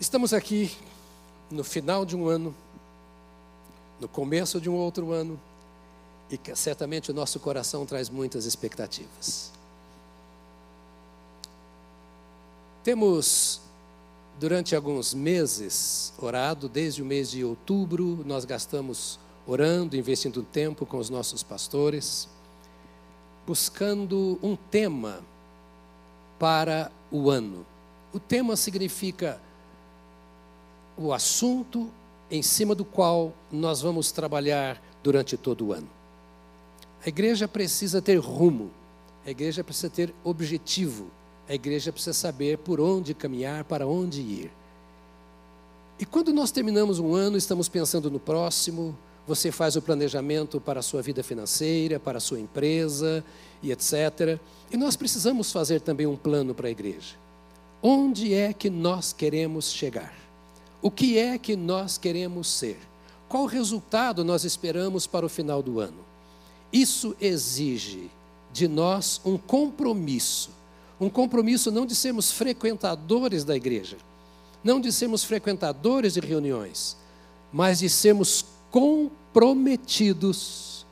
Estamos aqui no final de um ano, no começo de um outro ano, e que certamente o nosso coração traz muitas expectativas. Temos, durante alguns meses, orado, desde o mês de outubro, nós gastamos orando, investindo tempo com os nossos pastores, buscando um tema para o ano. O tema significa o assunto em cima do qual nós vamos trabalhar durante todo o ano. A igreja precisa ter rumo, a igreja precisa ter objetivo, a igreja precisa saber por onde caminhar, para onde ir. E quando nós terminamos um ano, estamos pensando no próximo, você faz o planejamento para a sua vida financeira, para a sua empresa e etc. E nós precisamos fazer também um plano para a igreja. Onde é que nós queremos chegar? O que é que nós queremos ser? Qual resultado nós esperamos para o final do ano? Isso exige de nós um compromisso. Um compromisso não de sermos frequentadores da igreja, não de sermos frequentadores de reuniões, mas de sermos comprometidos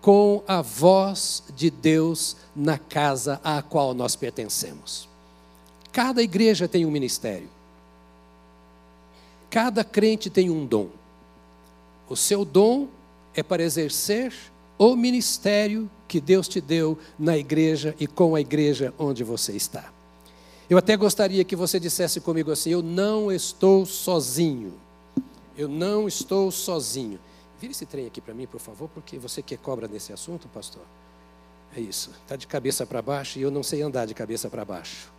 com a voz de Deus na casa à qual nós pertencemos. Cada igreja tem um ministério. Cada crente tem um dom. O seu dom é para exercer o ministério que Deus te deu na igreja e com a igreja onde você está. Eu até gostaria que você dissesse comigo assim: Eu não estou sozinho. Eu não estou sozinho. Vira esse trem aqui para mim, por favor, porque você que cobra nesse assunto, pastor. É isso. Está de cabeça para baixo e eu não sei andar de cabeça para baixo.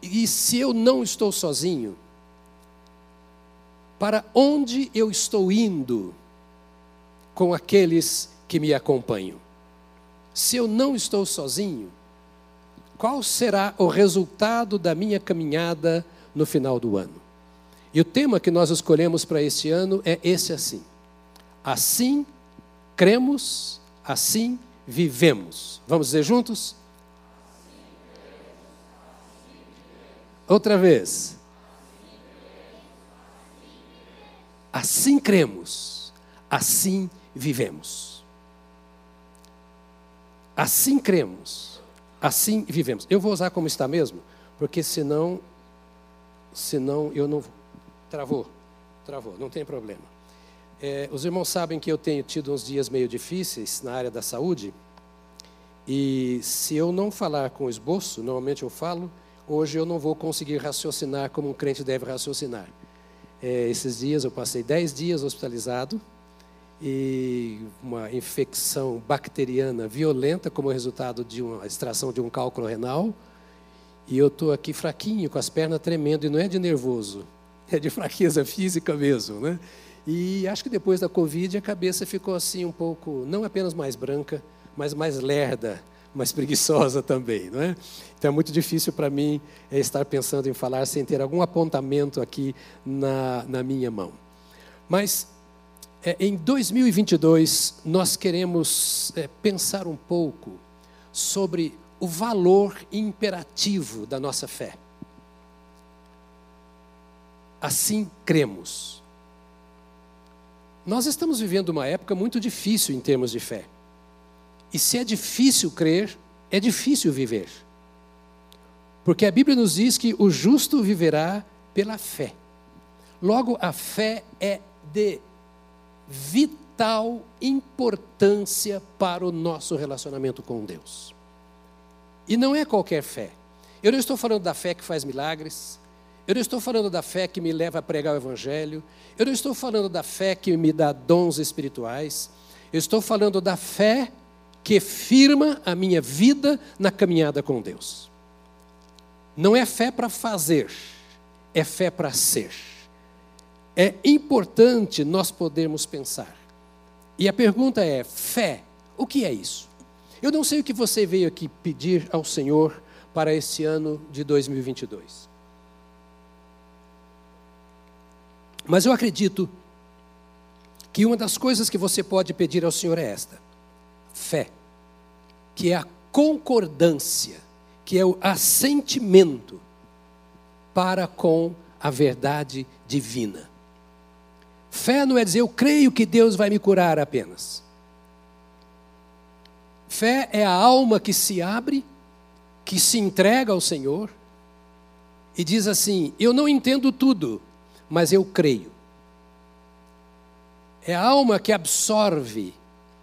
E se eu não estou sozinho, para onde eu estou indo com aqueles que me acompanham? Se eu não estou sozinho, qual será o resultado da minha caminhada no final do ano? E o tema que nós escolhemos para este ano é esse assim: Assim cremos, assim vivemos. Vamos dizer juntos? Outra vez. Assim cremos, assim vivemos. Assim cremos, assim vivemos. Eu vou usar como está mesmo, porque senão, senão eu não travou, travou, não tem problema. É, os irmãos sabem que eu tenho tido uns dias meio difíceis na área da saúde, e se eu não falar com esboço, normalmente eu falo, hoje eu não vou conseguir raciocinar como um crente deve raciocinar. É, esses dias eu passei dez dias hospitalizado e uma infecção bacteriana violenta como resultado de uma extração de um cálculo renal. E eu estou aqui fraquinho, com as pernas tremendo, e não é de nervoso, é de fraqueza física mesmo, né? E acho que depois da Covid a cabeça ficou assim um pouco, não apenas mais branca, mas mais lerda, mas preguiçosa também, não é? Então é muito difícil para mim é, estar pensando em falar sem ter algum apontamento aqui na, na minha mão. Mas é, em 2022 nós queremos é, pensar um pouco sobre o valor imperativo da nossa fé. Assim cremos. Nós estamos vivendo uma época muito difícil em termos de fé. E se é difícil crer, é difícil viver. Porque a Bíblia nos diz que o justo viverá pela fé. Logo, a fé é de vital importância para o nosso relacionamento com Deus. E não é qualquer fé. Eu não estou falando da fé que faz milagres. Eu não estou falando da fé que me leva a pregar o Evangelho. Eu não estou falando da fé que me dá dons espirituais. Eu estou falando da fé que firma a minha vida na caminhada com Deus. Não é fé para fazer, é fé para ser. É importante nós podermos pensar. E a pergunta é: fé, o que é isso? Eu não sei o que você veio aqui pedir ao Senhor para esse ano de 2022. Mas eu acredito que uma das coisas que você pode pedir ao Senhor é esta: fé, que é a concordância, que é o assentimento para com a verdade divina. Fé não é dizer eu creio que Deus vai me curar apenas. Fé é a alma que se abre, que se entrega ao Senhor e diz assim: Eu não entendo tudo, mas eu creio. É a alma que absorve.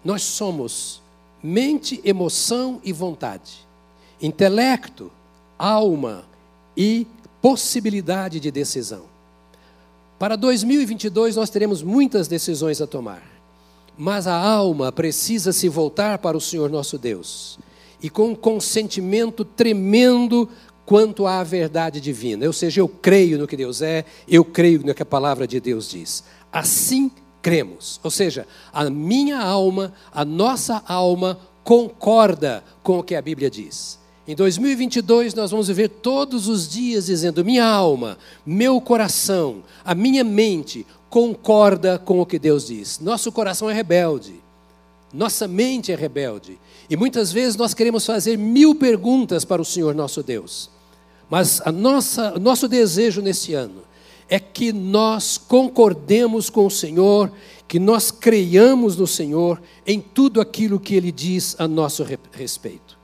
Nós somos mente, emoção e vontade, intelecto, alma e possibilidade de decisão. Para 2022 nós teremos muitas decisões a tomar. Mas a alma precisa se voltar para o Senhor nosso Deus. E com um consentimento tremendo quanto à verdade divina. Ou seja, eu creio no que Deus é, eu creio no que a palavra de Deus diz. Assim cremos. Ou seja, a minha alma, a nossa alma concorda com o que a Bíblia diz. Em 2022, nós vamos viver todos os dias dizendo: minha alma, meu coração, a minha mente concorda com o que Deus diz. Nosso coração é rebelde, nossa mente é rebelde. E muitas vezes nós queremos fazer mil perguntas para o Senhor nosso Deus. Mas a nossa, nosso desejo nesse ano é que nós concordemos com o Senhor, que nós creiamos no Senhor em tudo aquilo que Ele diz a nosso respeito.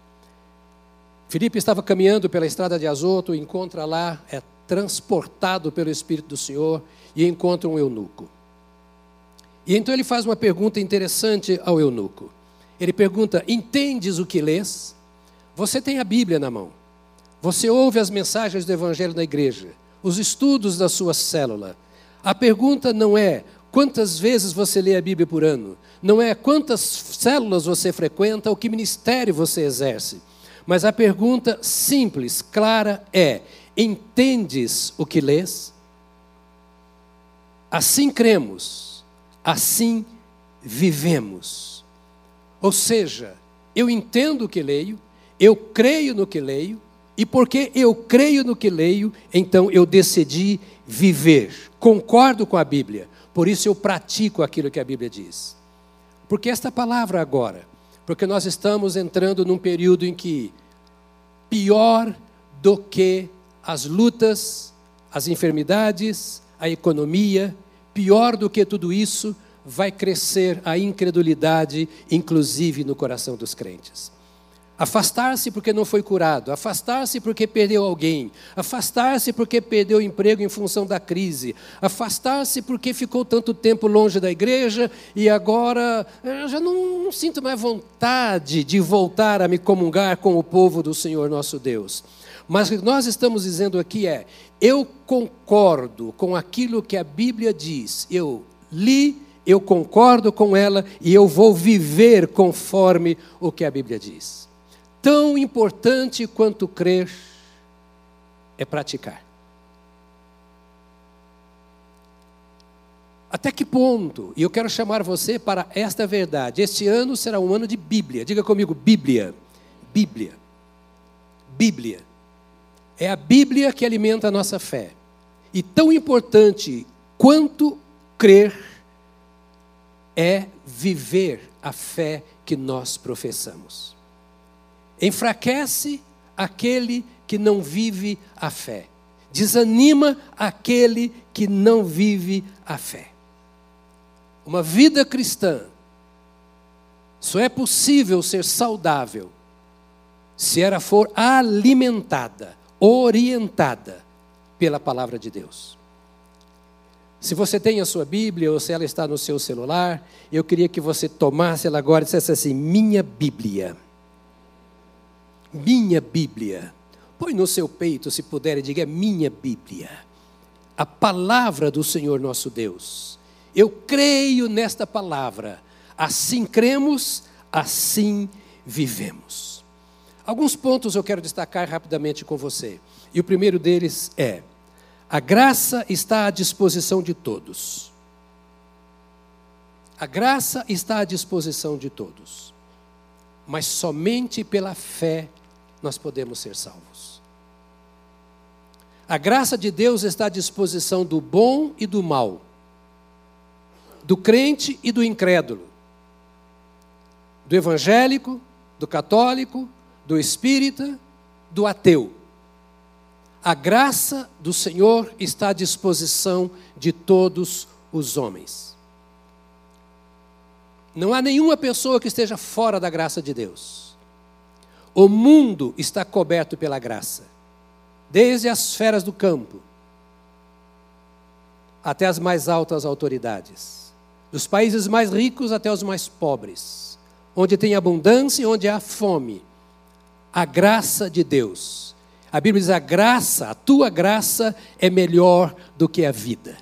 Filipe estava caminhando pela estrada de Azoto, encontra lá, é transportado pelo Espírito do Senhor e encontra um eunuco. E então ele faz uma pergunta interessante ao eunuco. Ele pergunta: Entendes o que lês? Você tem a Bíblia na mão. Você ouve as mensagens do Evangelho na igreja, os estudos da sua célula. A pergunta não é quantas vezes você lê a Bíblia por ano, não é quantas células você frequenta ou que ministério você exerce. Mas a pergunta simples, clara é: entendes o que lês? Assim cremos, assim vivemos. Ou seja, eu entendo o que leio, eu creio no que leio, e porque eu creio no que leio, então eu decidi viver. Concordo com a Bíblia, por isso eu pratico aquilo que a Bíblia diz. Porque esta palavra agora, porque nós estamos entrando num período em que pior do que as lutas, as enfermidades, a economia, pior do que tudo isso, vai crescer a incredulidade, inclusive no coração dos crentes. Afastar-se porque não foi curado, afastar-se porque perdeu alguém, afastar-se porque perdeu o emprego em função da crise, afastar-se porque ficou tanto tempo longe da igreja e agora já não, não sinto mais vontade de voltar a me comungar com o povo do Senhor nosso Deus. Mas o que nós estamos dizendo aqui é: eu concordo com aquilo que a Bíblia diz, eu li, eu concordo com ela e eu vou viver conforme o que a Bíblia diz. Tão importante quanto crer é praticar. Até que ponto? E eu quero chamar você para esta verdade. Este ano será um ano de Bíblia. Diga comigo, Bíblia. Bíblia. Bíblia. É a Bíblia que alimenta a nossa fé. E tão importante quanto crer é viver a fé que nós professamos. Enfraquece aquele que não vive a fé. Desanima aquele que não vive a fé. Uma vida cristã só é possível ser saudável se ela for alimentada orientada pela palavra de Deus. Se você tem a sua Bíblia ou se ela está no seu celular, eu queria que você tomasse ela agora e dissesse assim: Minha Bíblia. Minha Bíblia. Põe no seu peito, se puder, e diga: Minha Bíblia. A palavra do Senhor nosso Deus. Eu creio nesta palavra. Assim cremos, assim vivemos. Alguns pontos eu quero destacar rapidamente com você. E o primeiro deles é: a graça está à disposição de todos. A graça está à disposição de todos. Mas somente pela fé nós podemos ser salvos. A graça de Deus está à disposição do bom e do mal, do crente e do incrédulo, do evangélico, do católico, do espírita, do ateu. A graça do Senhor está à disposição de todos os homens. Não há nenhuma pessoa que esteja fora da graça de Deus. O mundo está coberto pela graça, desde as feras do campo até as mais altas autoridades, dos países mais ricos até os mais pobres, onde tem abundância e onde há fome. A graça de Deus. A Bíblia diz: a graça, a tua graça é melhor do que a vida.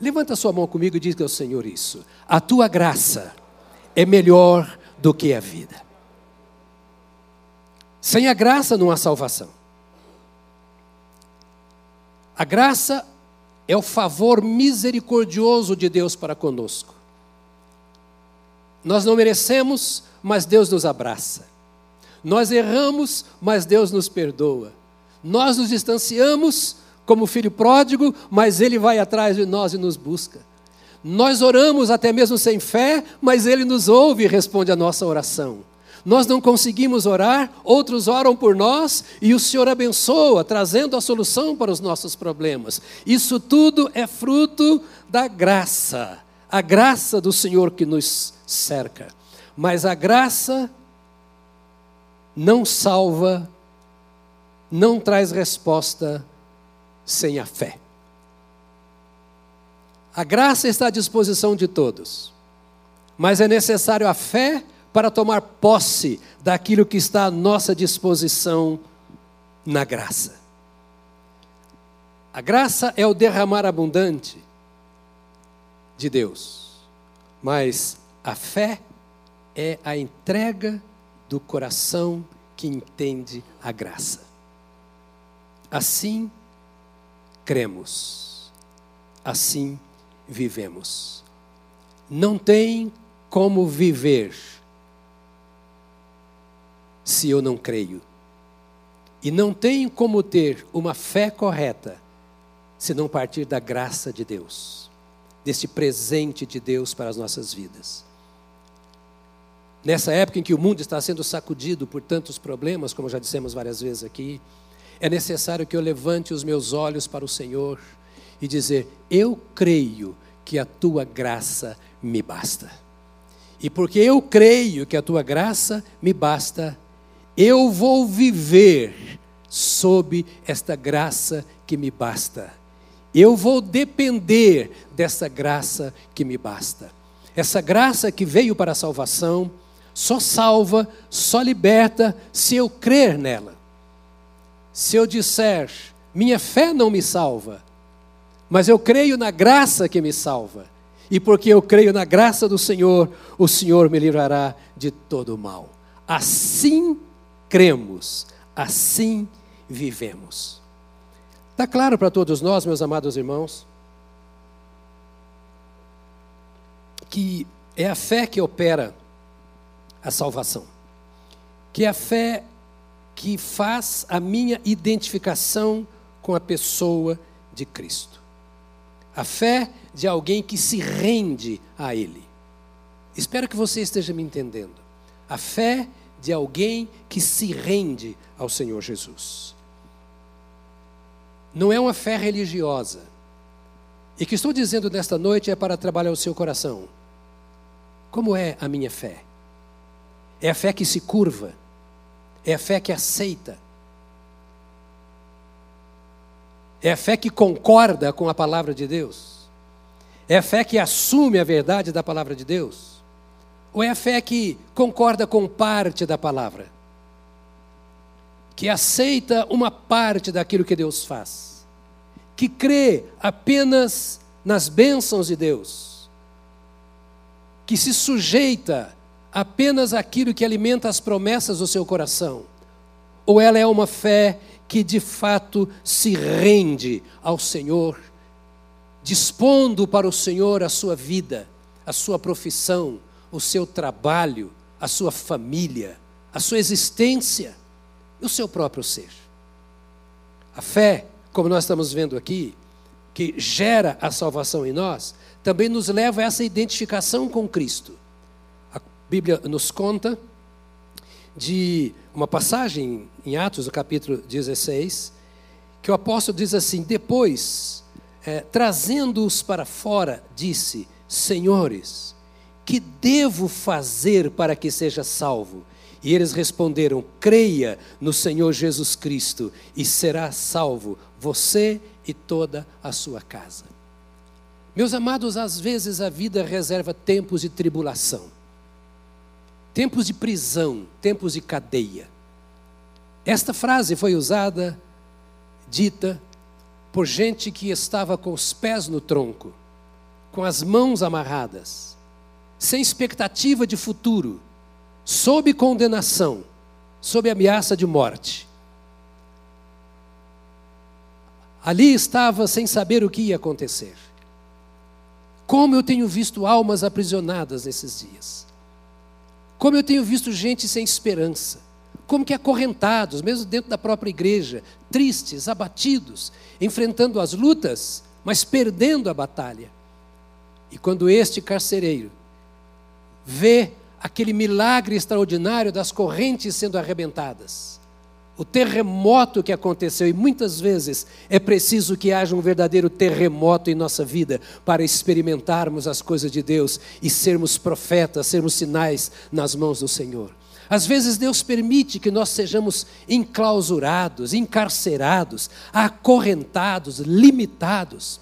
Levanta sua mão comigo e diz ao Senhor isso. A tua graça é melhor do que a vida. Sem a graça não há salvação. A graça é o favor misericordioso de Deus para conosco. Nós não merecemos, mas Deus nos abraça. Nós erramos, mas Deus nos perdoa. Nós nos distanciamos como filho pródigo, mas Ele vai atrás de nós e nos busca. Nós oramos até mesmo sem fé, mas Ele nos ouve e responde a nossa oração. Nós não conseguimos orar, outros oram por nós e o Senhor abençoa, trazendo a solução para os nossos problemas. Isso tudo é fruto da graça, a graça do Senhor que nos cerca. Mas a graça não salva, não traz resposta sem a fé. A graça está à disposição de todos, mas é necessário a fé para tomar posse daquilo que está à nossa disposição na graça. A graça é o derramar abundante de Deus, mas a fé é a entrega do coração que entende a graça. Assim, cremos. Assim vivemos. Não tem como viver se eu não creio. E não tem como ter uma fé correta se não partir da graça de Deus, desse presente de Deus para as nossas vidas. Nessa época em que o mundo está sendo sacudido por tantos problemas, como já dissemos várias vezes aqui, é necessário que eu levante os meus olhos para o Senhor e dizer: Eu creio que a tua graça me basta. E porque eu creio que a tua graça me basta, eu vou viver sob esta graça que me basta. Eu vou depender dessa graça que me basta. Essa graça que veio para a salvação, só salva, só liberta se eu crer nela. Se eu disser, minha fé não me salva, mas eu creio na graça que me salva, e porque eu creio na graça do Senhor, o Senhor me livrará de todo o mal. Assim cremos, assim vivemos. Está claro para todos nós, meus amados irmãos, que é a fé que opera a salvação, que é a fé que faz a minha identificação com a pessoa de Cristo. A fé de alguém que se rende a Ele. Espero que você esteja me entendendo. A fé de alguém que se rende ao Senhor Jesus. Não é uma fé religiosa. E o que estou dizendo nesta noite é para trabalhar o seu coração. Como é a minha fé? É a fé que se curva é a fé que aceita. É a fé que concorda com a palavra de Deus. É a fé que assume a verdade da palavra de Deus. Ou é a fé que concorda com parte da palavra? Que aceita uma parte daquilo que Deus faz. Que crê apenas nas bênçãos de Deus. Que se sujeita apenas aquilo que alimenta as promessas do seu coração? Ou ela é uma fé que de fato se rende ao Senhor, dispondo para o Senhor a sua vida, a sua profissão, o seu trabalho, a sua família, a sua existência e o seu próprio ser? A fé, como nós estamos vendo aqui, que gera a salvação em nós, também nos leva a essa identificação com Cristo Bíblia nos conta de uma passagem em Atos, no capítulo 16, que o apóstolo diz assim: depois, é, trazendo-os para fora, disse: Senhores, que devo fazer para que seja salvo? E eles responderam: Creia no Senhor Jesus Cristo e será salvo, você e toda a sua casa. Meus amados, às vezes a vida reserva tempos de tribulação, tempos de prisão, tempos de cadeia. Esta frase foi usada dita por gente que estava com os pés no tronco, com as mãos amarradas, sem expectativa de futuro, sob condenação, sob ameaça de morte. Ali estava sem saber o que ia acontecer. Como eu tenho visto almas aprisionadas nesses dias. Como eu tenho visto gente sem esperança como que acorrentados, mesmo dentro da própria igreja, tristes, abatidos, enfrentando as lutas, mas perdendo a batalha. E quando este carcereiro vê aquele milagre extraordinário das correntes sendo arrebentadas, o terremoto que aconteceu, e muitas vezes é preciso que haja um verdadeiro terremoto em nossa vida para experimentarmos as coisas de Deus e sermos profetas, sermos sinais nas mãos do Senhor. Às vezes Deus permite que nós sejamos enclausurados, encarcerados, acorrentados, limitados,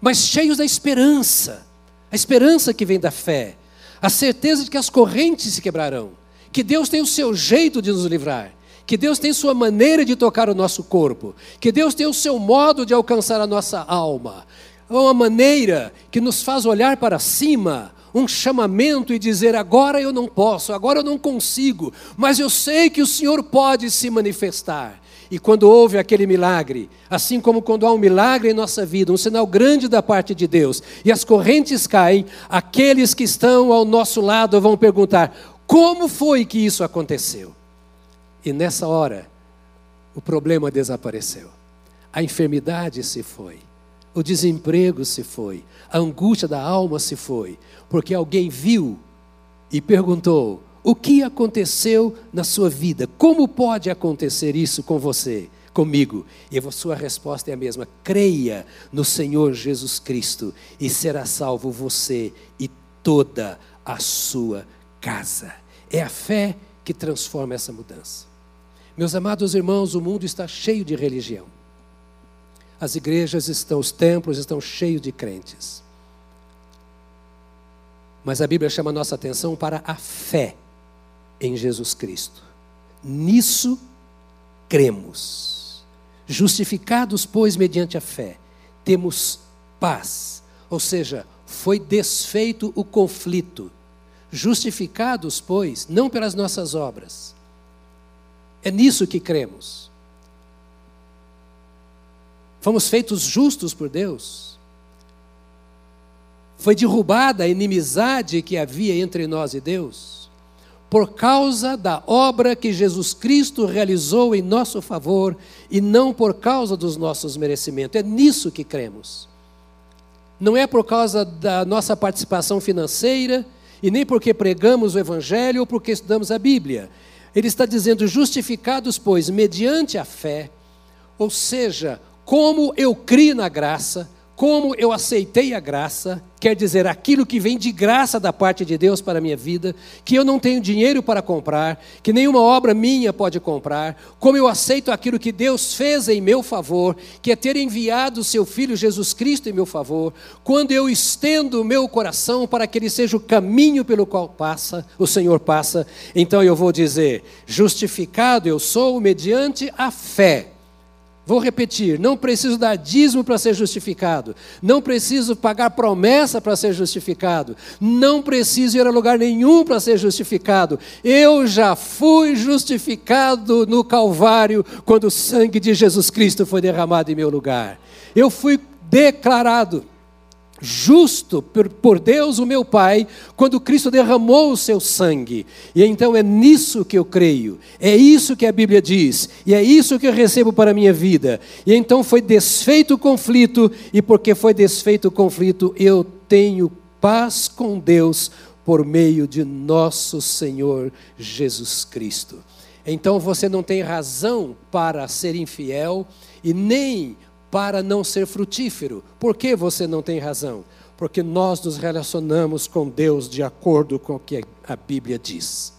mas cheios da esperança, a esperança que vem da fé, a certeza de que as correntes se quebrarão, que Deus tem o seu jeito de nos livrar, que Deus tem sua maneira de tocar o nosso corpo, que Deus tem o seu modo de alcançar a nossa alma, uma maneira que nos faz olhar para cima, um chamamento e dizer: agora eu não posso, agora eu não consigo, mas eu sei que o Senhor pode se manifestar. E quando houve aquele milagre, assim como quando há um milagre em nossa vida, um sinal grande da parte de Deus, e as correntes caem, aqueles que estão ao nosso lado vão perguntar: como foi que isso aconteceu? E nessa hora, o problema desapareceu, a enfermidade se foi, o desemprego se foi, a angústia da alma se foi, porque alguém viu e perguntou: o que aconteceu na sua vida? Como pode acontecer isso com você, comigo? E a sua resposta é a mesma: creia no Senhor Jesus Cristo e será salvo você e toda a sua casa. É a fé que transforma essa mudança. Meus amados irmãos, o mundo está cheio de religião. As igrejas estão, os templos estão cheios de crentes. Mas a Bíblia chama a nossa atenção para a fé em Jesus Cristo. Nisso cremos. Justificados, pois, mediante a fé, temos paz. Ou seja, foi desfeito o conflito. Justificados, pois, não pelas nossas obras. É nisso que cremos. Fomos feitos justos por Deus foi derrubada a inimizade que havia entre nós e Deus, por causa da obra que Jesus Cristo realizou em nosso favor e não por causa dos nossos merecimentos. É nisso que cremos. Não é por causa da nossa participação financeira e nem porque pregamos o Evangelho ou porque estudamos a Bíblia. Ele está dizendo: justificados, pois, mediante a fé, ou seja, como eu crio na graça como eu aceitei a graça, quer dizer, aquilo que vem de graça da parte de Deus para a minha vida, que eu não tenho dinheiro para comprar, que nenhuma obra minha pode comprar, como eu aceito aquilo que Deus fez em meu favor, que é ter enviado o seu Filho Jesus Cristo em meu favor, quando eu estendo o meu coração para que ele seja o caminho pelo qual passa, o Senhor passa, então eu vou dizer: justificado eu sou mediante a fé Vou repetir: não preciso dar dízimo para ser justificado, não preciso pagar promessa para ser justificado, não preciso ir a lugar nenhum para ser justificado. Eu já fui justificado no Calvário quando o sangue de Jesus Cristo foi derramado em meu lugar. Eu fui declarado justo por, Deus, o meu Pai, quando Cristo derramou o seu sangue. E então é nisso que eu creio, é isso que a Bíblia diz, e é isso que eu recebo para a minha vida. E então foi desfeito o conflito, e porque foi desfeito o conflito, eu tenho paz com Deus por meio de nosso Senhor Jesus Cristo. então você não tem razão para ser infiel e nem para não ser frutífero. Por que você não tem razão? Porque nós nos relacionamos com Deus de acordo com o que a Bíblia diz.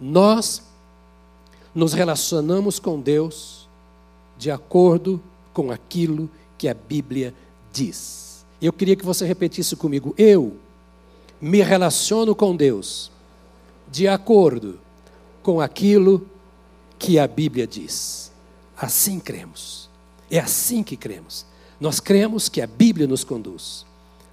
Nós nos relacionamos com Deus de acordo com aquilo que a Bíblia diz. Eu queria que você repetisse comigo: eu me relaciono com Deus de acordo com aquilo que a Bíblia diz. Assim cremos. É assim que cremos. Nós cremos que a Bíblia nos conduz.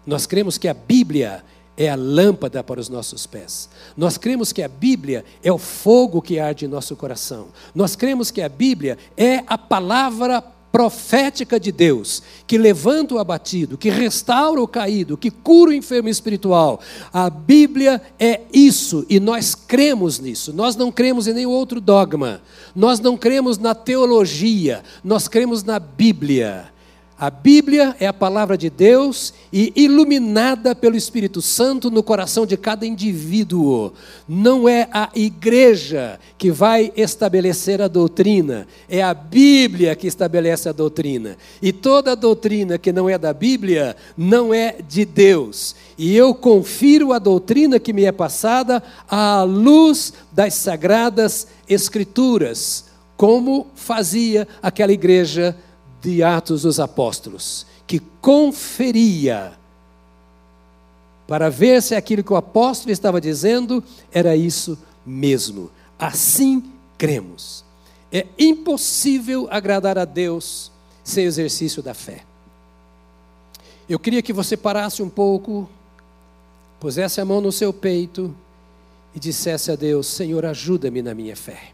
Nós cremos que a Bíblia é a lâmpada para os nossos pés. Nós cremos que a Bíblia é o fogo que arde em nosso coração. Nós cremos que a Bíblia é a palavra profética de Deus, que levanta o abatido, que restaura o caído, que cura o enfermo espiritual. A Bíblia é isso e nós cremos nisso. Nós não cremos em nenhum outro dogma. Nós não cremos na teologia, nós cremos na Bíblia. A Bíblia é a palavra de Deus e iluminada pelo Espírito Santo no coração de cada indivíduo. Não é a igreja que vai estabelecer a doutrina, é a Bíblia que estabelece a doutrina. E toda doutrina que não é da Bíblia não é de Deus. E eu confiro a doutrina que me é passada à luz das sagradas Escrituras, como fazia aquela igreja de Atos dos Apóstolos, que conferia para ver se aquilo que o apóstolo estava dizendo era isso mesmo. Assim cremos. É impossível agradar a Deus sem exercício da fé. Eu queria que você parasse um pouco, pusesse a mão no seu peito e dissesse a Deus: Senhor, ajuda-me na minha fé.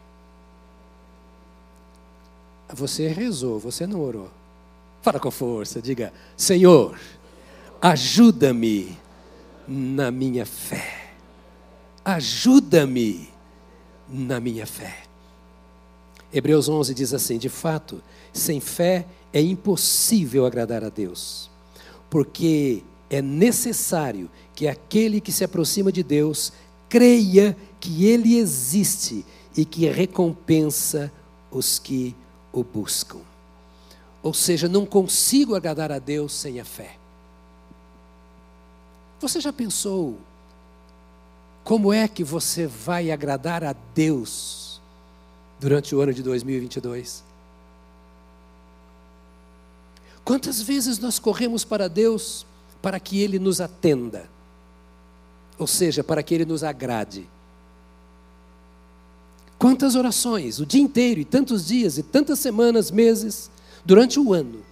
Você rezou, você não orou. Fala com força, diga: Senhor, ajuda-me na minha fé. Ajuda-me na minha fé. Hebreus 11 diz assim: De fato, sem fé é impossível agradar a Deus, porque é necessário que aquele que se aproxima de Deus creia que Ele existe e que recompensa os que buscam. Ou seja, não consigo agradar a Deus sem a fé. Você já pensou como é que você vai agradar a Deus durante o ano de 2022? Quantas vezes nós corremos para Deus para que Ele nos atenda? Ou seja, para que Ele nos agrade. Quantas orações, o dia inteiro, e tantos dias, e tantas semanas, meses, durante o ano,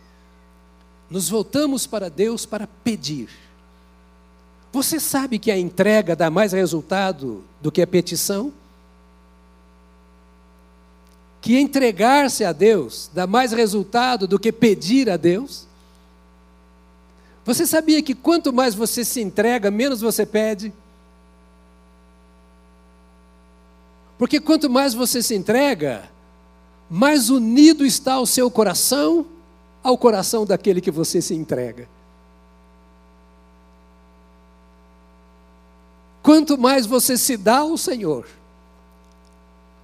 nos voltamos para Deus para pedir. Você sabe que a entrega dá mais resultado do que a petição? Que entregar-se a Deus dá mais resultado do que pedir a Deus? Você sabia que quanto mais você se entrega, menos você pede? Porque quanto mais você se entrega, mais unido está o seu coração ao coração daquele que você se entrega. Quanto mais você se dá ao Senhor,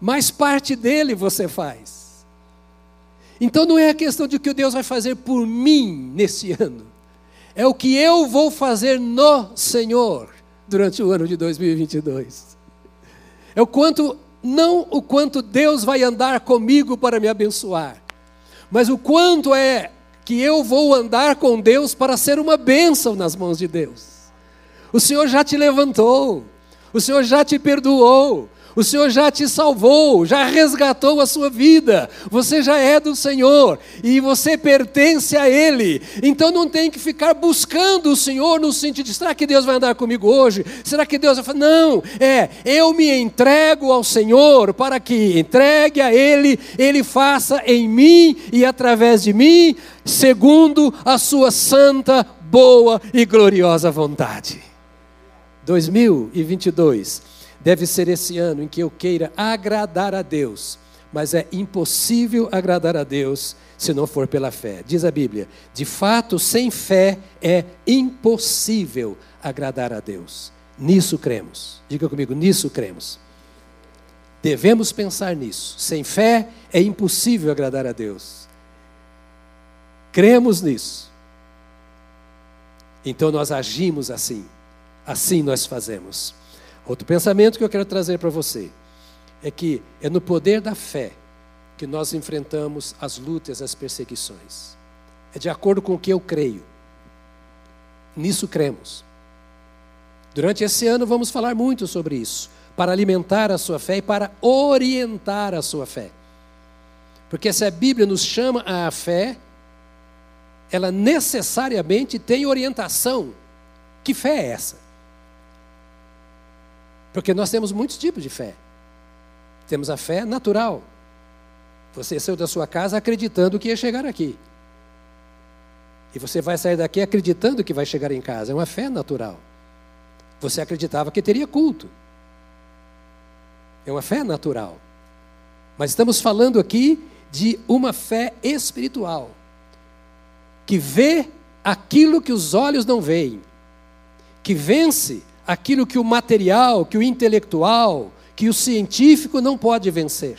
mais parte dele você faz. Então não é a questão de o que Deus vai fazer por mim nesse ano, é o que eu vou fazer no Senhor durante o ano de 2022. É o quanto não o quanto Deus vai andar comigo para me abençoar, mas o quanto é que eu vou andar com Deus para ser uma bênção nas mãos de Deus. O Senhor já te levantou, o Senhor já te perdoou, o Senhor já te salvou, já resgatou a sua vida. Você já é do Senhor e você pertence a Ele. Então não tem que ficar buscando o Senhor no sentido de será que Deus vai andar comigo hoje? Será que Deus vai fazer? Não, é, eu me entrego ao Senhor para que entregue a Ele, Ele faça em mim e através de mim, segundo a sua santa, boa e gloriosa vontade. 2022 deve ser esse ano em que eu queira agradar a Deus, mas é impossível agradar a Deus se não for pela fé. Diz a Bíblia: de fato, sem fé é impossível agradar a Deus. Nisso cremos. Diga comigo, nisso cremos. Devemos pensar nisso. Sem fé é impossível agradar a Deus. Cremos nisso. Então nós agimos assim. Assim nós fazemos. Outro pensamento que eu quero trazer para você é que é no poder da fé que nós enfrentamos as lutas, as perseguições. É de acordo com o que eu creio. Nisso cremos. Durante esse ano vamos falar muito sobre isso, para alimentar a sua fé e para orientar a sua fé. Porque se a Bíblia nos chama à fé, ela necessariamente tem orientação. Que fé é essa? Porque nós temos muitos tipos de fé. Temos a fé natural. Você saiu da sua casa acreditando que ia chegar aqui. E você vai sair daqui acreditando que vai chegar em casa. É uma fé natural. Você acreditava que teria culto. É uma fé natural. Mas estamos falando aqui de uma fé espiritual que vê aquilo que os olhos não veem, que vence aquilo que o material, que o intelectual, que o científico não pode vencer.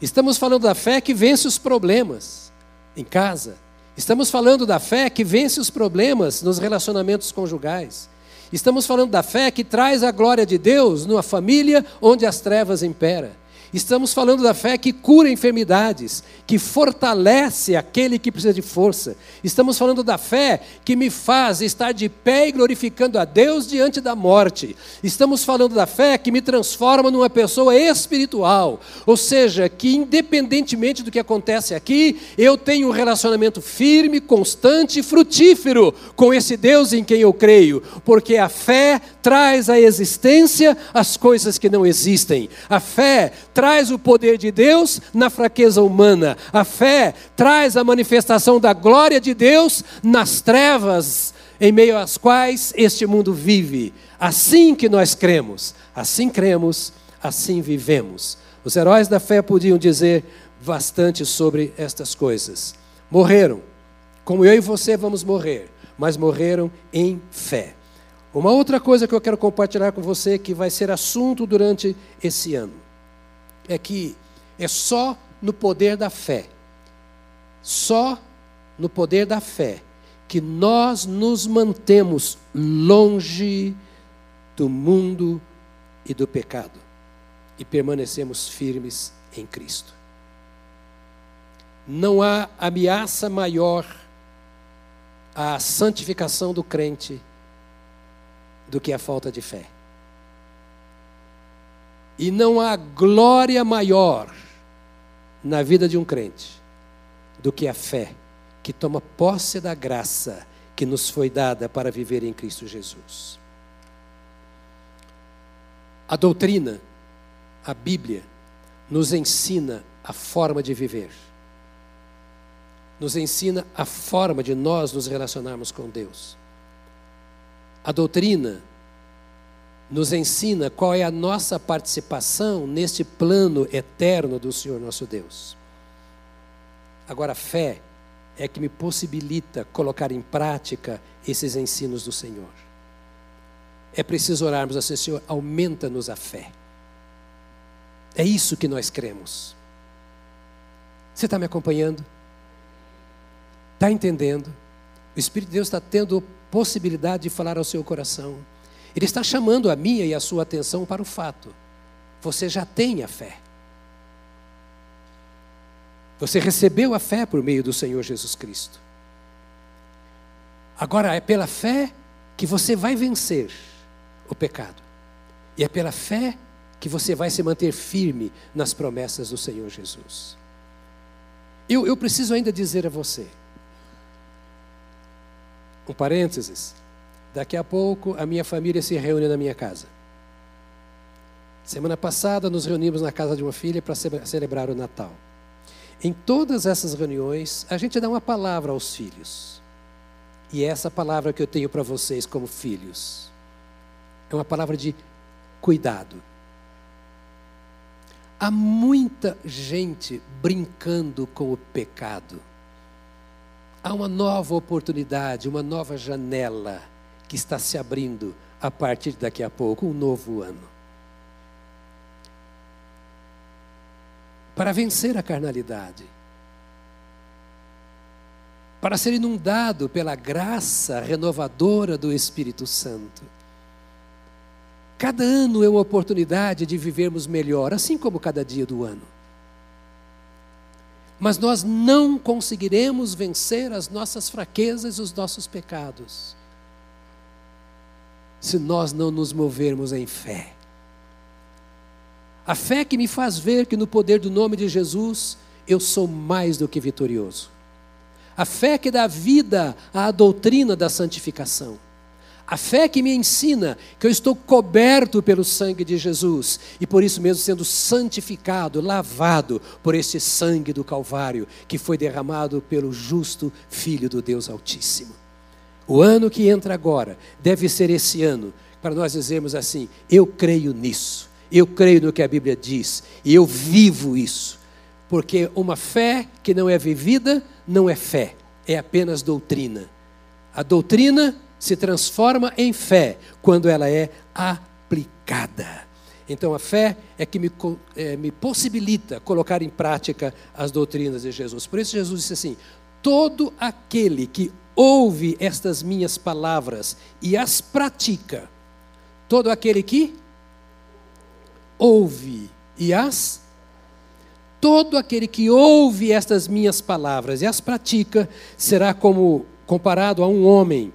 Estamos falando da fé que vence os problemas em casa. Estamos falando da fé que vence os problemas nos relacionamentos conjugais. Estamos falando da fé que traz a glória de Deus numa família onde as trevas imperam. Estamos falando da fé que cura enfermidades, que fortalece aquele que precisa de força. Estamos falando da fé que me faz estar de pé e glorificando a Deus diante da morte. Estamos falando da fé que me transforma numa pessoa espiritual, ou seja, que independentemente do que acontece aqui, eu tenho um relacionamento firme, constante e frutífero com esse Deus em quem eu creio, porque a fé traz à existência as coisas que não existem. A fé traz o poder de Deus na fraqueza humana. A fé traz a manifestação da glória de Deus nas trevas em meio às quais este mundo vive. Assim que nós cremos, assim cremos, assim vivemos. Os heróis da fé podiam dizer bastante sobre estas coisas. Morreram, como eu e você vamos morrer, mas morreram em fé. Uma outra coisa que eu quero compartilhar com você, que vai ser assunto durante esse ano, é que é só no poder da fé, só no poder da fé, que nós nos mantemos longe do mundo e do pecado e permanecemos firmes em Cristo. Não há ameaça maior à santificação do crente do que a falta de fé. E não há glória maior na vida de um crente do que a fé que toma posse da graça que nos foi dada para viver em Cristo Jesus. A doutrina, a Bíblia, nos ensina a forma de viver, nos ensina a forma de nós nos relacionarmos com Deus. A doutrina nos ensina qual é a nossa participação neste plano eterno do Senhor nosso Deus. Agora, a fé é que me possibilita colocar em prática esses ensinos do Senhor. É preciso orarmos assim, Senhor, aumenta-nos a fé. É isso que nós cremos. Você está me acompanhando? Está entendendo? O Espírito de Deus está tendo possibilidade de falar ao seu coração. Ele está chamando a minha e a sua atenção para o fato. Você já tem a fé. Você recebeu a fé por meio do Senhor Jesus Cristo. Agora é pela fé que você vai vencer o pecado. E é pela fé que você vai se manter firme nas promessas do Senhor Jesus. Eu, eu preciso ainda dizer a você, um parênteses. Daqui a pouco a minha família se reúne na minha casa. Semana passada nos reunimos na casa de uma filha para celebrar o Natal. Em todas essas reuniões, a gente dá uma palavra aos filhos. E é essa palavra que eu tenho para vocês como filhos. É uma palavra de cuidado. Há muita gente brincando com o pecado há uma nova oportunidade, uma nova janela que está se abrindo a partir de daqui a pouco, um novo ano. para vencer a carnalidade, para ser inundado pela graça renovadora do Espírito Santo. Cada ano é uma oportunidade de vivermos melhor, assim como cada dia do ano. Mas nós não conseguiremos vencer as nossas fraquezas e os nossos pecados se nós não nos movermos em fé. A fé que me faz ver que no poder do nome de Jesus eu sou mais do que vitorioso. A fé que dá vida à doutrina da santificação. A fé que me ensina que eu estou coberto pelo sangue de Jesus e por isso mesmo sendo santificado, lavado por esse sangue do Calvário que foi derramado pelo justo Filho do Deus Altíssimo. O ano que entra agora deve ser esse ano para nós dizermos assim: eu creio nisso, eu creio no que a Bíblia diz e eu vivo isso. Porque uma fé que não é vivida não é fé, é apenas doutrina. A doutrina se transforma em fé quando ela é aplicada. Então a fé é que me, é, me possibilita colocar em prática as doutrinas de Jesus. Por isso Jesus disse assim: todo aquele que ouve estas minhas palavras e as pratica, todo aquele que ouve e as todo aquele que ouve estas minhas palavras e as pratica será como comparado a um homem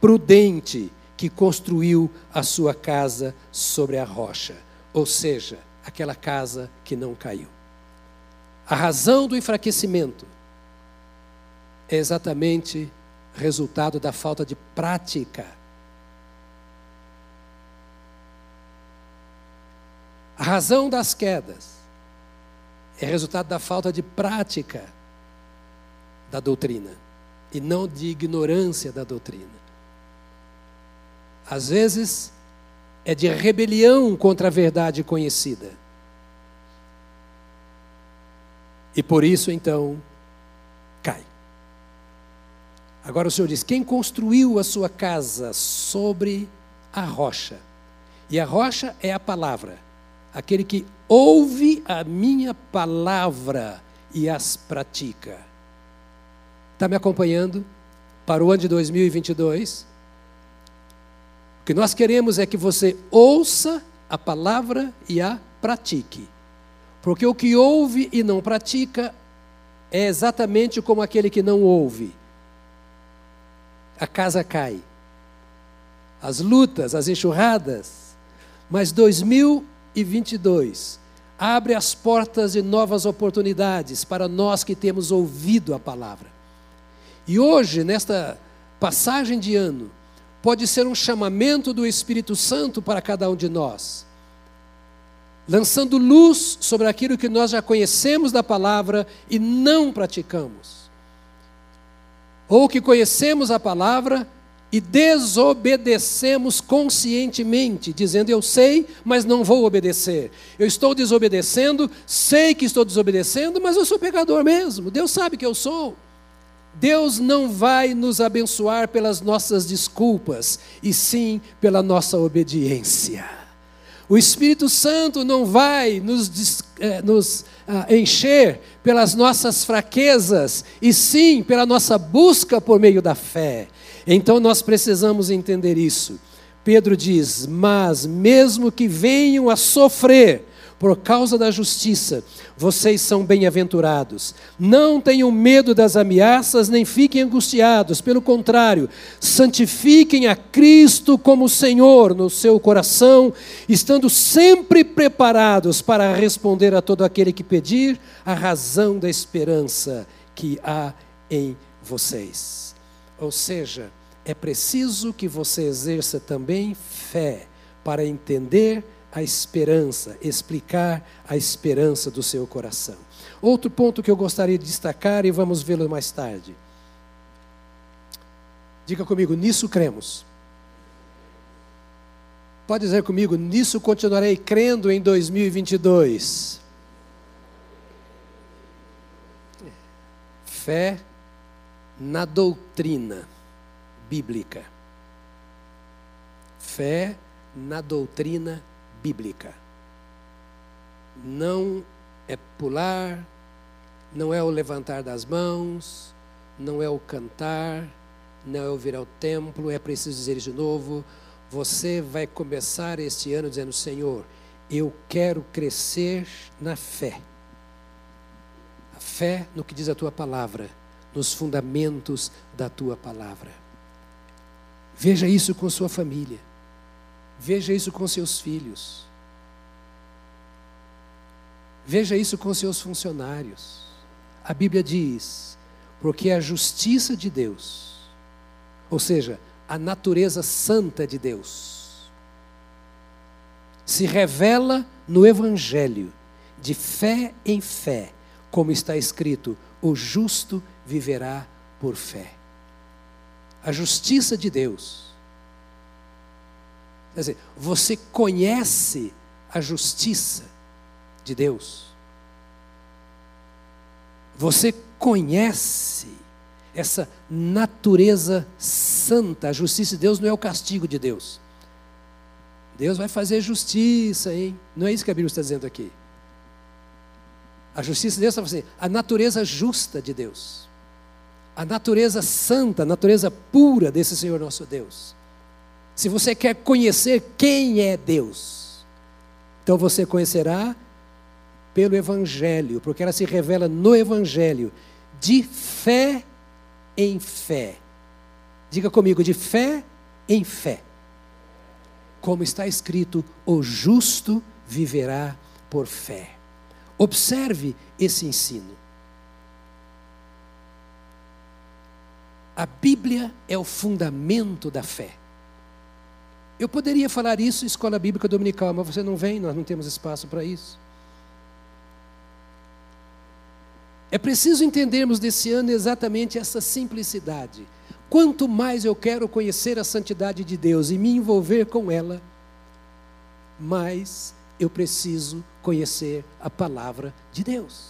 prudente que construiu a sua casa sobre a rocha, ou seja, aquela casa que não caiu. A razão do enfraquecimento é exatamente resultado da falta de prática. A razão das quedas é resultado da falta de prática da doutrina e não de ignorância da doutrina às vezes, é de rebelião contra a verdade conhecida. E por isso, então. Agora o Senhor diz: quem construiu a sua casa sobre a rocha? E a rocha é a palavra. Aquele que ouve a minha palavra e as pratica. Está me acompanhando? Para o ano de 2022? O que nós queremos é que você ouça a palavra e a pratique. Porque o que ouve e não pratica é exatamente como aquele que não ouve. A casa cai. As lutas, as enxurradas. Mas 2022 abre as portas de novas oportunidades para nós que temos ouvido a palavra. E hoje, nesta passagem de ano, pode ser um chamamento do Espírito Santo para cada um de nós, lançando luz sobre aquilo que nós já conhecemos da palavra e não praticamos, ou que conhecemos a palavra e desobedecemos conscientemente, dizendo eu sei, mas não vou obedecer. Eu estou desobedecendo, sei que estou desobedecendo, mas eu sou pecador mesmo. Deus sabe que eu sou. Deus não vai nos abençoar pelas nossas desculpas, e sim pela nossa obediência. O Espírito Santo não vai nos, eh, nos ah, encher pelas nossas fraquezas, e sim pela nossa busca por meio da fé. Então nós precisamos entender isso. Pedro diz: Mas mesmo que venham a sofrer, por causa da justiça, vocês são bem-aventurados. Não tenham medo das ameaças, nem fiquem angustiados. Pelo contrário, santifiquem a Cristo como Senhor no seu coração, estando sempre preparados para responder a todo aquele que pedir a razão da esperança que há em vocês. Ou seja, é preciso que você exerça também fé para entender a esperança, explicar a esperança do seu coração. Outro ponto que eu gostaria de destacar e vamos vê-lo mais tarde. Diga comigo, nisso cremos. Pode dizer comigo, nisso continuarei crendo em 2022. Fé na doutrina bíblica. Fé na doutrina bíblica. Não é pular, não é o levantar das mãos, não é o cantar, não é o vir ao templo, é preciso dizer de novo. Você vai começar este ano dizendo: Senhor, eu quero crescer na fé. A fé no que diz a tua palavra, nos fundamentos da tua palavra. Veja isso com sua família. Veja isso com seus filhos. Veja isso com seus funcionários. A Bíblia diz: porque a justiça de Deus, ou seja, a natureza santa de Deus, se revela no Evangelho, de fé em fé, como está escrito: o justo viverá por fé. A justiça de Deus. Quer dizer, você conhece a justiça de Deus. Você conhece essa natureza santa. A justiça de Deus não é o castigo de Deus. Deus vai fazer justiça, hein? Não é isso que a Bíblia está dizendo aqui. A justiça de Deus está assim, a natureza justa de Deus. A natureza santa, a natureza pura desse Senhor nosso Deus. Se você quer conhecer quem é Deus, então você conhecerá pelo Evangelho, porque ela se revela no Evangelho, de fé em fé. Diga comigo, de fé em fé. Como está escrito, o justo viverá por fé. Observe esse ensino. A Bíblia é o fundamento da fé. Eu poderia falar isso em escola bíblica dominical, mas você não vem, nós não temos espaço para isso. É preciso entendermos desse ano exatamente essa simplicidade. Quanto mais eu quero conhecer a santidade de Deus e me envolver com ela, mais eu preciso conhecer a palavra de Deus.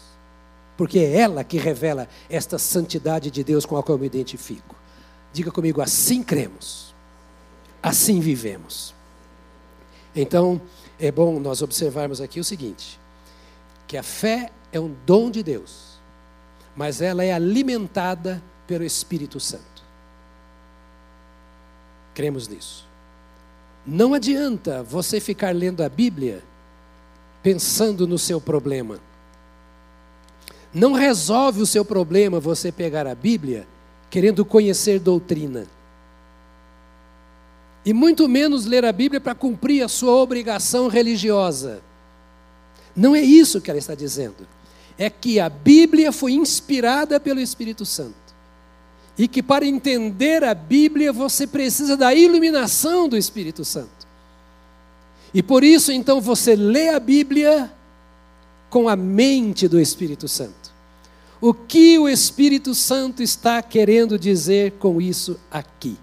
Porque é ela que revela esta santidade de Deus com a qual eu me identifico. Diga comigo, assim cremos, assim vivemos. Então, é bom nós observarmos aqui o seguinte: que a fé é um dom de Deus mas ela é alimentada pelo Espírito Santo. Cremos nisso. Não adianta você ficar lendo a Bíblia pensando no seu problema. Não resolve o seu problema você pegar a Bíblia querendo conhecer doutrina. E muito menos ler a Bíblia para cumprir a sua obrigação religiosa. Não é isso que ela está dizendo é que a Bíblia foi inspirada pelo Espírito Santo. E que para entender a Bíblia você precisa da iluminação do Espírito Santo. E por isso então você lê a Bíblia com a mente do Espírito Santo. O que o Espírito Santo está querendo dizer com isso aqui?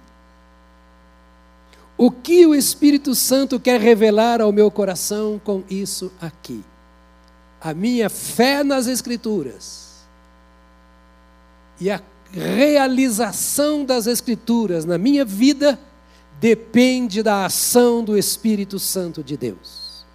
O que o Espírito Santo quer revelar ao meu coração com isso aqui? a minha fé nas Escrituras e a realização das Escrituras na minha vida depende da ação do Espírito Santo de Deus.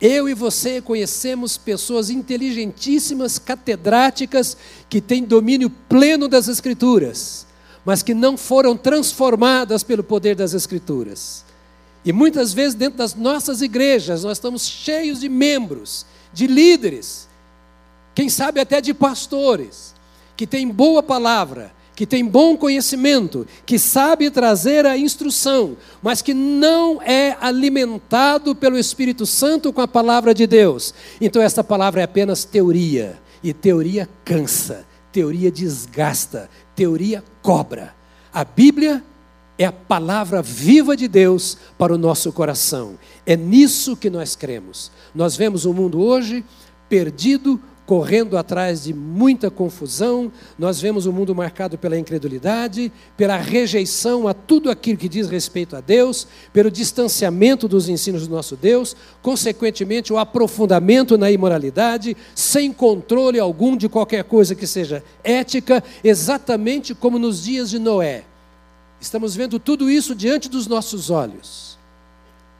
Eu e você conhecemos pessoas inteligentíssimas, catedráticas, que têm domínio pleno das Escrituras, mas que não foram transformadas pelo poder das Escrituras. E muitas vezes, dentro das nossas igrejas, nós estamos cheios de membros de líderes, quem sabe até de pastores, que tem boa palavra, que tem bom conhecimento, que sabe trazer a instrução, mas que não é alimentado pelo Espírito Santo com a palavra de Deus. Então, esta palavra é apenas teoria, e teoria cansa, teoria desgasta, teoria cobra. A Bíblia é a palavra viva de Deus para o nosso coração. É nisso que nós cremos. Nós vemos o mundo hoje perdido, correndo atrás de muita confusão, nós vemos o mundo marcado pela incredulidade, pela rejeição a tudo aquilo que diz respeito a Deus, pelo distanciamento dos ensinos do nosso Deus, consequentemente, o aprofundamento na imoralidade, sem controle algum de qualquer coisa que seja ética, exatamente como nos dias de Noé. Estamos vendo tudo isso diante dos nossos olhos.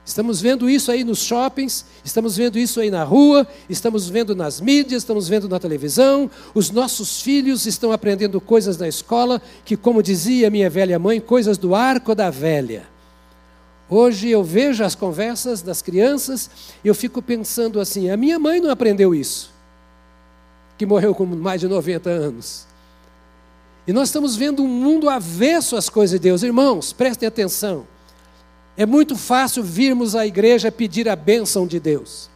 Estamos vendo isso aí nos shoppings, estamos vendo isso aí na rua, estamos vendo nas mídias, estamos vendo na televisão. Os nossos filhos estão aprendendo coisas na escola que, como dizia minha velha mãe, coisas do arco da velha. Hoje eu vejo as conversas das crianças e eu fico pensando assim: a minha mãe não aprendeu isso, que morreu com mais de 90 anos. E nós estamos vendo um mundo avesso às coisas de Deus. Irmãos, prestem atenção. É muito fácil virmos à igreja pedir a bênção de Deus.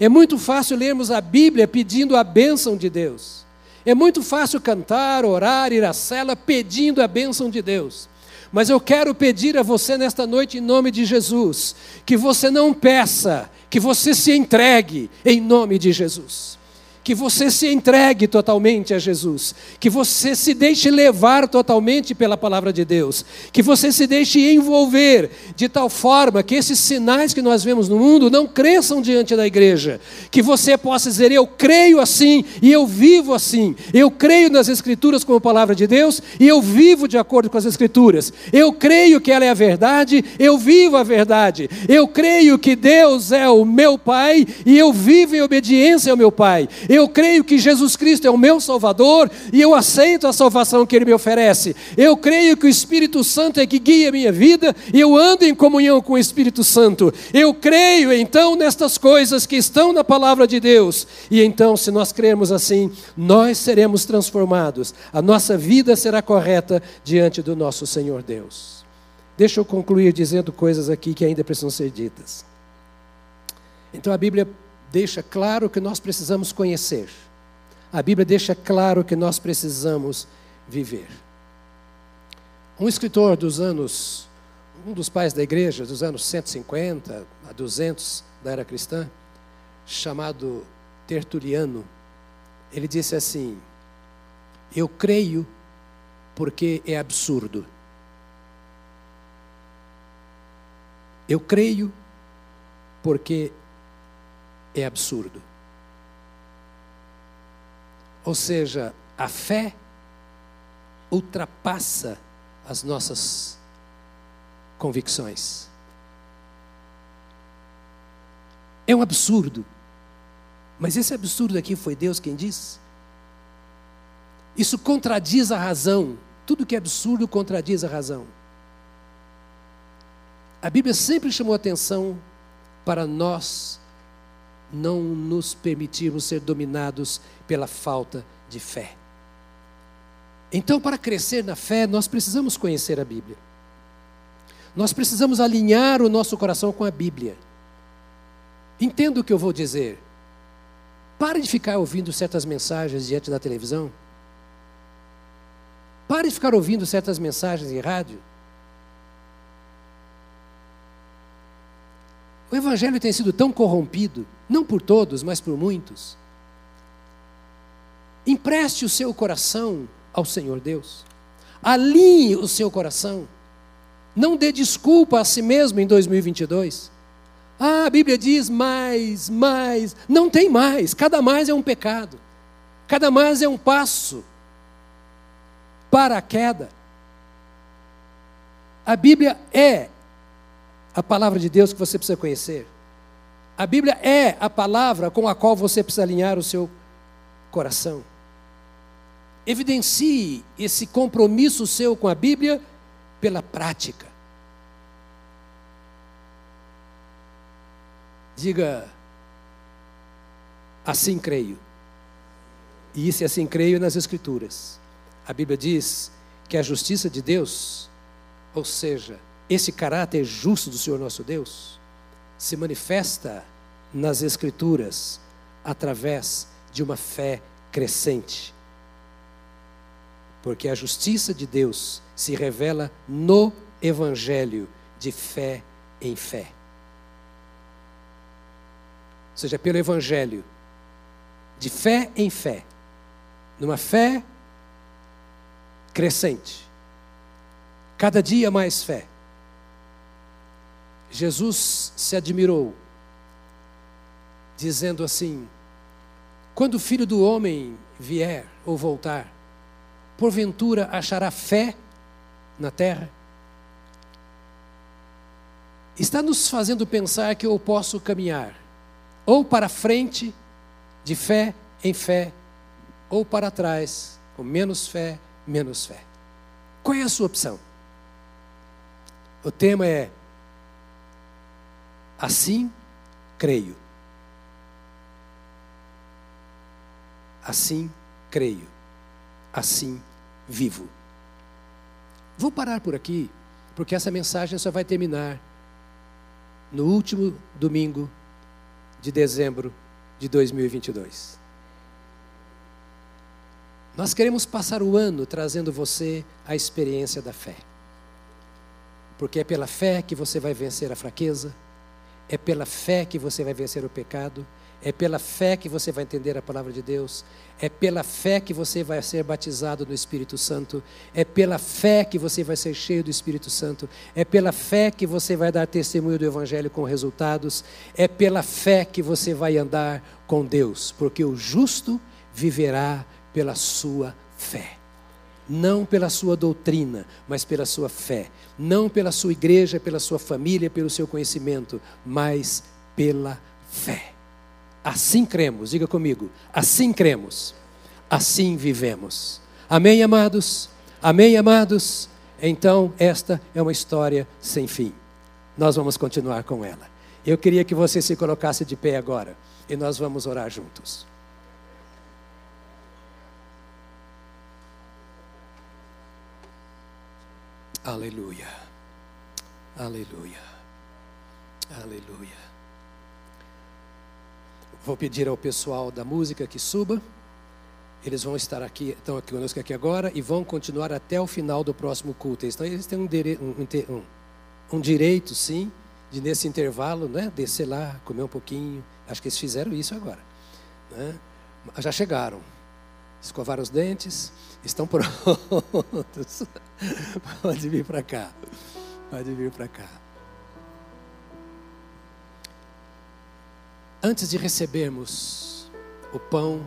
É muito fácil lermos a Bíblia pedindo a bênção de Deus. É muito fácil cantar, orar, ir à cela pedindo a bênção de Deus. Mas eu quero pedir a você nesta noite, em nome de Jesus, que você não peça, que você se entregue em nome de Jesus que você se entregue totalmente a Jesus, que você se deixe levar totalmente pela palavra de Deus, que você se deixe envolver de tal forma que esses sinais que nós vemos no mundo não cresçam diante da igreja, que você possa dizer: Eu creio assim e eu vivo assim, eu creio nas Escrituras como palavra de Deus e eu vivo de acordo com as Escrituras, eu creio que ela é a verdade, eu vivo a verdade, eu creio que Deus é o meu Pai e eu vivo em obediência ao meu Pai eu creio que Jesus Cristo é o meu Salvador e eu aceito a salvação que Ele me oferece. Eu creio que o Espírito Santo é que guia a minha vida e eu ando em comunhão com o Espírito Santo. Eu creio então nestas coisas que estão na palavra de Deus. E então, se nós crermos assim, nós seremos transformados. A nossa vida será correta diante do nosso Senhor Deus. Deixa eu concluir dizendo coisas aqui que ainda precisam ser ditas. Então a Bíblia deixa claro que nós precisamos conhecer. A Bíblia deixa claro que nós precisamos viver. Um escritor dos anos, um dos pais da igreja, dos anos 150 a 200 da era cristã, chamado Tertuliano, ele disse assim: Eu creio porque é absurdo. Eu creio porque é absurdo. Ou seja, a fé ultrapassa as nossas convicções. É um absurdo. Mas esse absurdo aqui foi Deus quem disse. Isso contradiz a razão. Tudo que é absurdo contradiz a razão. A Bíblia sempre chamou atenção para nós não nos permitirmos ser dominados pela falta de fé. Então, para crescer na fé, nós precisamos conhecer a Bíblia. Nós precisamos alinhar o nosso coração com a Bíblia. Entenda o que eu vou dizer. Pare de ficar ouvindo certas mensagens diante da televisão. Pare de ficar ouvindo certas mensagens em rádio. O Evangelho tem sido tão corrompido, não por todos, mas por muitos. Empreste o seu coração ao Senhor Deus. Alinhe o seu coração. Não dê desculpa a si mesmo em 2022. Ah, a Bíblia diz mais, mais. Não tem mais. Cada mais é um pecado. Cada mais é um passo para a queda. A Bíblia é a palavra de Deus que você precisa conhecer. A Bíblia é a palavra com a qual você precisa alinhar o seu coração. Evidencie esse compromisso seu com a Bíblia pela prática. Diga, assim creio. E isso é assim creio nas Escrituras. A Bíblia diz que a justiça de Deus, ou seja, esse caráter justo do Senhor nosso Deus se manifesta nas Escrituras através de uma fé crescente. Porque a justiça de Deus se revela no Evangelho de fé em fé. Ou seja, pelo Evangelho, de fé em fé, numa fé crescente, cada dia mais fé Jesus se admirou, dizendo assim: Quando o filho do homem vier ou voltar, porventura achará fé na terra? está nos fazendo pensar que eu posso caminhar ou para frente, de fé em fé, ou para trás, com menos fé, menos fé. Qual é a sua opção? O tema é Assim creio. Assim creio. Assim vivo. Vou parar por aqui, porque essa mensagem só vai terminar no último domingo de dezembro de 2022. Nós queremos passar o ano trazendo você a experiência da fé. Porque é pela fé que você vai vencer a fraqueza, é pela fé que você vai vencer o pecado, é pela fé que você vai entender a palavra de Deus, é pela fé que você vai ser batizado no Espírito Santo, é pela fé que você vai ser cheio do Espírito Santo, é pela fé que você vai dar testemunho do Evangelho com resultados, é pela fé que você vai andar com Deus, porque o justo viverá pela sua fé. Não pela sua doutrina, mas pela sua fé. Não pela sua igreja, pela sua família, pelo seu conhecimento, mas pela fé. Assim cremos, diga comigo, assim cremos, assim vivemos. Amém, amados? Amém, amados? Então, esta é uma história sem fim. Nós vamos continuar com ela. Eu queria que você se colocasse de pé agora e nós vamos orar juntos. Aleluia. Aleluia. Aleluia. Vou pedir ao pessoal da música que suba. Eles vão estar aqui, estão aqui conosco aqui agora e vão continuar até o final do próximo culto. Então eles têm um, um, um, um direito, sim, de nesse intervalo, né, descer lá, comer um pouquinho. Acho que eles fizeram isso agora. Né? Já chegaram, escovaram os dentes, estão prontos. Pode vir para cá. Pode vir para cá. Antes de recebermos o pão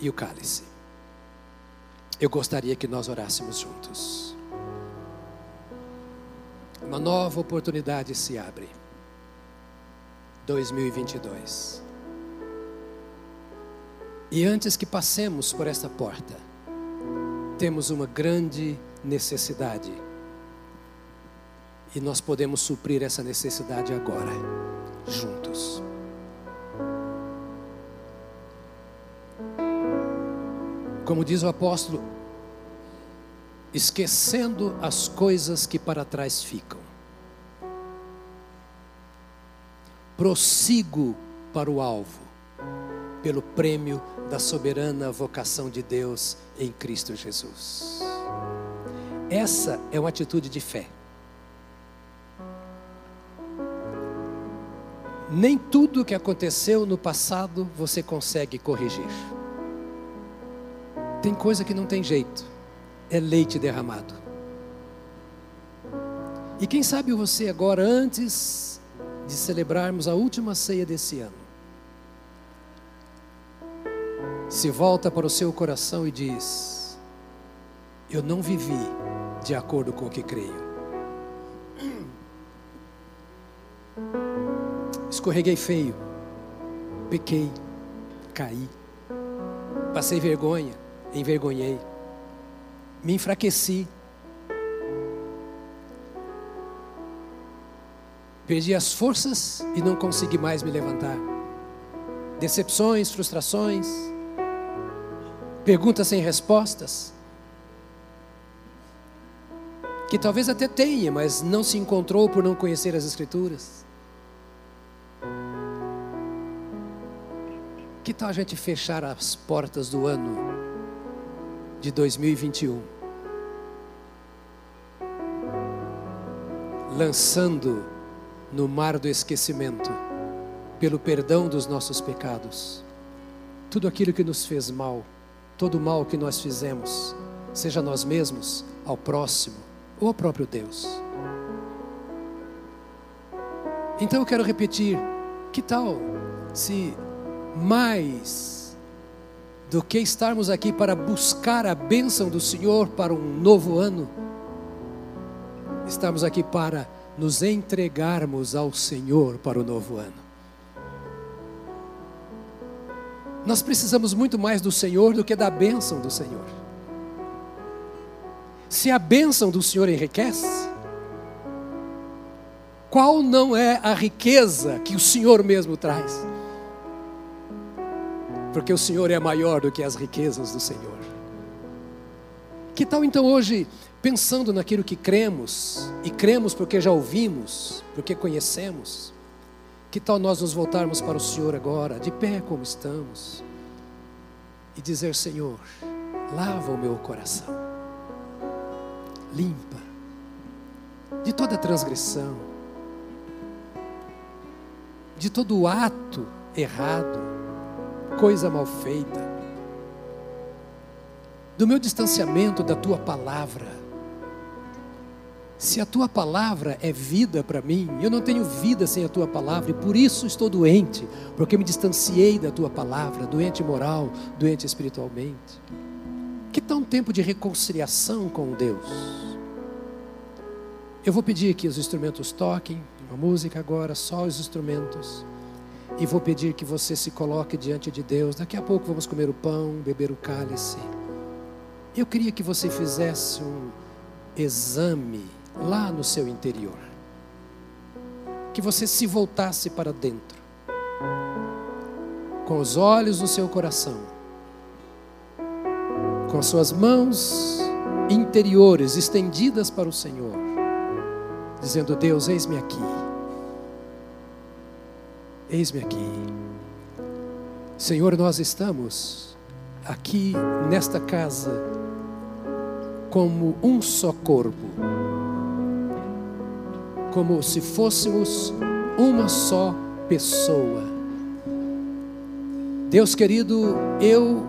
e o cálice, eu gostaria que nós orássemos juntos. Uma nova oportunidade se abre. 2022. E antes que passemos por essa porta, temos uma grande necessidade. E nós podemos suprir essa necessidade agora, juntos. Como diz o apóstolo, esquecendo as coisas que para trás ficam, prossigo para o alvo, pelo prêmio da soberana vocação de Deus em Cristo Jesus. Essa é uma atitude de fé. Nem tudo que aconteceu no passado você consegue corrigir. Tem coisa que não tem jeito, é leite derramado. E quem sabe você agora, antes de celebrarmos a última ceia desse ano, se volta para o seu coração e diz: Eu não vivi de acordo com o que creio. Escorreguei feio, pequei, caí, passei vergonha, envergonhei, me enfraqueci, perdi as forças e não consegui mais me levantar. Decepções, frustrações, perguntas sem respostas, que talvez até tenha, mas não se encontrou por não conhecer as Escrituras. Que tal a gente fechar as portas do ano de 2021? Lançando no mar do esquecimento, pelo perdão dos nossos pecados, tudo aquilo que nos fez mal todo o mal que nós fizemos, seja nós mesmos, ao próximo ou ao próprio Deus. Então eu quero repetir: que tal se mais do que estarmos aqui para buscar a bênção do Senhor para um novo ano, estamos aqui para nos entregarmos ao Senhor para o novo ano. Nós precisamos muito mais do Senhor do que da bênção do Senhor. Se a bênção do Senhor enriquece, qual não é a riqueza que o Senhor mesmo traz? Porque o Senhor é maior do que as riquezas do Senhor. Que tal então hoje, pensando naquilo que cremos, e cremos porque já ouvimos, porque conhecemos, que tal nós nos voltarmos para o Senhor agora, de pé como estamos, e dizer: Senhor, lava o meu coração, limpa de toda transgressão, de todo ato errado, coisa mal feita, do meu distanciamento da tua palavra se a tua palavra é vida para mim, eu não tenho vida sem a tua palavra e por isso estou doente, porque me distanciei da tua palavra, doente moral, doente espiritualmente. Que tal um tempo de reconciliação com Deus? Eu vou pedir que os instrumentos toquem, uma música agora, só os instrumentos. E vou pedir que você se coloque diante de Deus. Daqui a pouco vamos comer o pão, beber o cálice. Eu queria que você fizesse um exame lá no seu interior. Que você se voltasse para dentro, com os olhos do seu coração, com as suas mãos interiores estendidas para o Senhor, dizendo: Deus, eis-me aqui, eis-me aqui. Senhor, nós estamos aqui nesta casa como um só corpo como se fôssemos uma só pessoa. Deus querido, eu,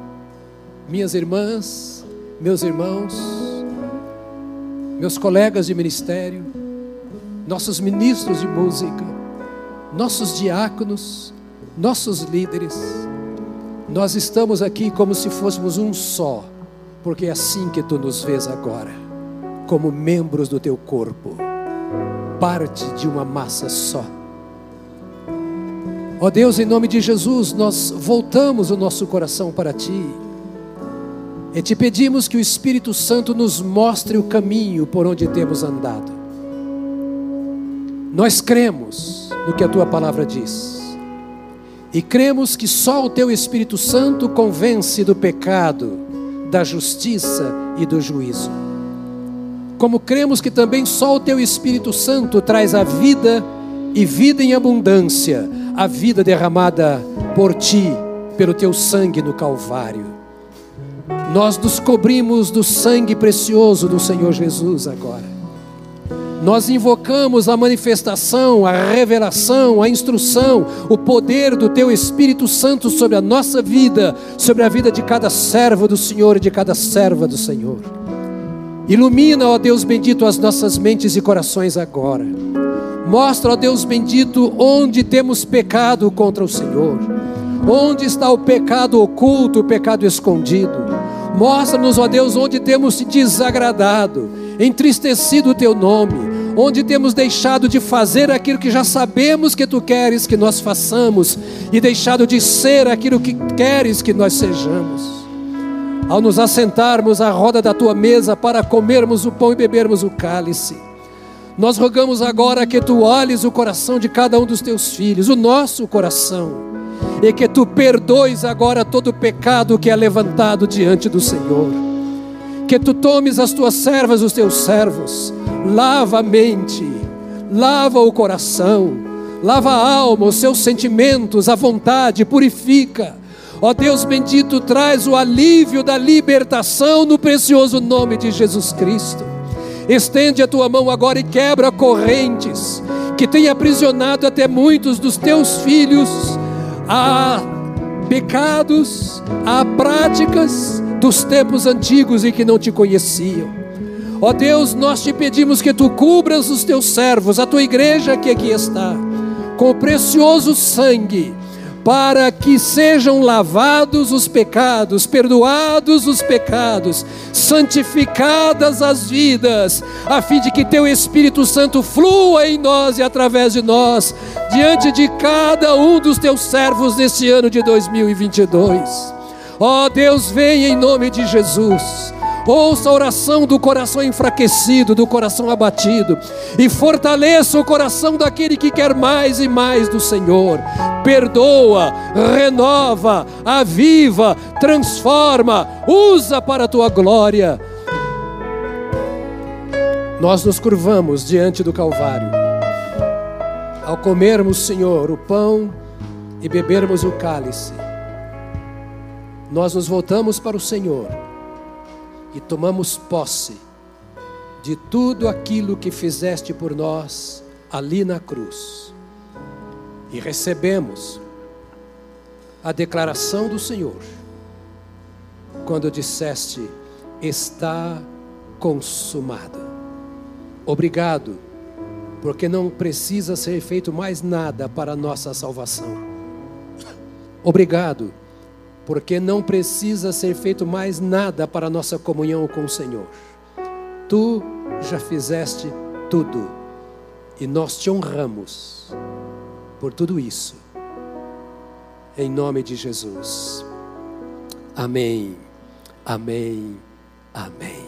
minhas irmãs, meus irmãos, meus colegas de ministério, nossos ministros de música, nossos diáconos, nossos líderes, nós estamos aqui como se fôssemos um só, porque é assim que tu nos vês agora, como membros do teu corpo parte de uma massa só. Ó Deus, em nome de Jesus, nós voltamos o nosso coração para Ti e te pedimos que o Espírito Santo nos mostre o caminho por onde temos andado. Nós cremos no que a Tua palavra diz e cremos que só o Teu Espírito Santo convence do pecado, da justiça e do juízo como cremos que também só o Teu Espírito Santo traz a vida e vida em abundância, a vida derramada por Ti, pelo Teu sangue no Calvário. Nós nos cobrimos do sangue precioso do Senhor Jesus agora. Nós invocamos a manifestação, a revelação, a instrução, o poder do Teu Espírito Santo sobre a nossa vida, sobre a vida de cada servo do Senhor e de cada serva do Senhor. Ilumina, ó Deus bendito, as nossas mentes e corações agora. Mostra, ó Deus bendito, onde temos pecado contra o Senhor. Onde está o pecado oculto, o pecado escondido. Mostra-nos, ó Deus, onde temos desagradado, entristecido o teu nome, onde temos deixado de fazer aquilo que já sabemos que tu queres que nós façamos e deixado de ser aquilo que queres que nós sejamos ao nos assentarmos à roda da tua mesa para comermos o pão e bebermos o cálice. Nós rogamos agora que tu olhes o coração de cada um dos teus filhos, o nosso coração, e que tu perdoes agora todo o pecado que é levantado diante do Senhor. Que tu tomes as tuas servas, os teus servos, lava a mente, lava o coração, lava a alma, os seus sentimentos, a vontade, purifica Ó Deus bendito, traz o alívio da libertação no precioso nome de Jesus Cristo. Estende a tua mão agora e quebra correntes que tem aprisionado até muitos dos teus filhos a pecados, a práticas dos tempos antigos e que não te conheciam. Ó Deus, nós te pedimos que tu cubras os teus servos, a tua igreja que aqui está, com o precioso sangue para que sejam lavados os pecados, perdoados os pecados, santificadas as vidas, a fim de que teu Espírito Santo flua em nós e através de nós, diante de cada um dos teus servos neste ano de 2022. Ó oh, Deus, vem em nome de Jesus ouça a oração do coração enfraquecido, do coração abatido, e fortaleça o coração daquele que quer mais e mais do Senhor. Perdoa, renova, aviva, transforma, usa para a tua glória. Nós nos curvamos diante do Calvário. Ao comermos, Senhor, o pão e bebermos o cálice, nós nos voltamos para o Senhor e tomamos posse de tudo aquilo que fizeste por nós ali na cruz. E recebemos a declaração do Senhor, quando disseste: Está consumado. Obrigado, porque não precisa ser feito mais nada para a nossa salvação. Obrigado porque não precisa ser feito mais nada para a nossa comunhão com o Senhor. Tu já fizeste tudo e nós te honramos por tudo isso. Em nome de Jesus. Amém. Amém. Amém.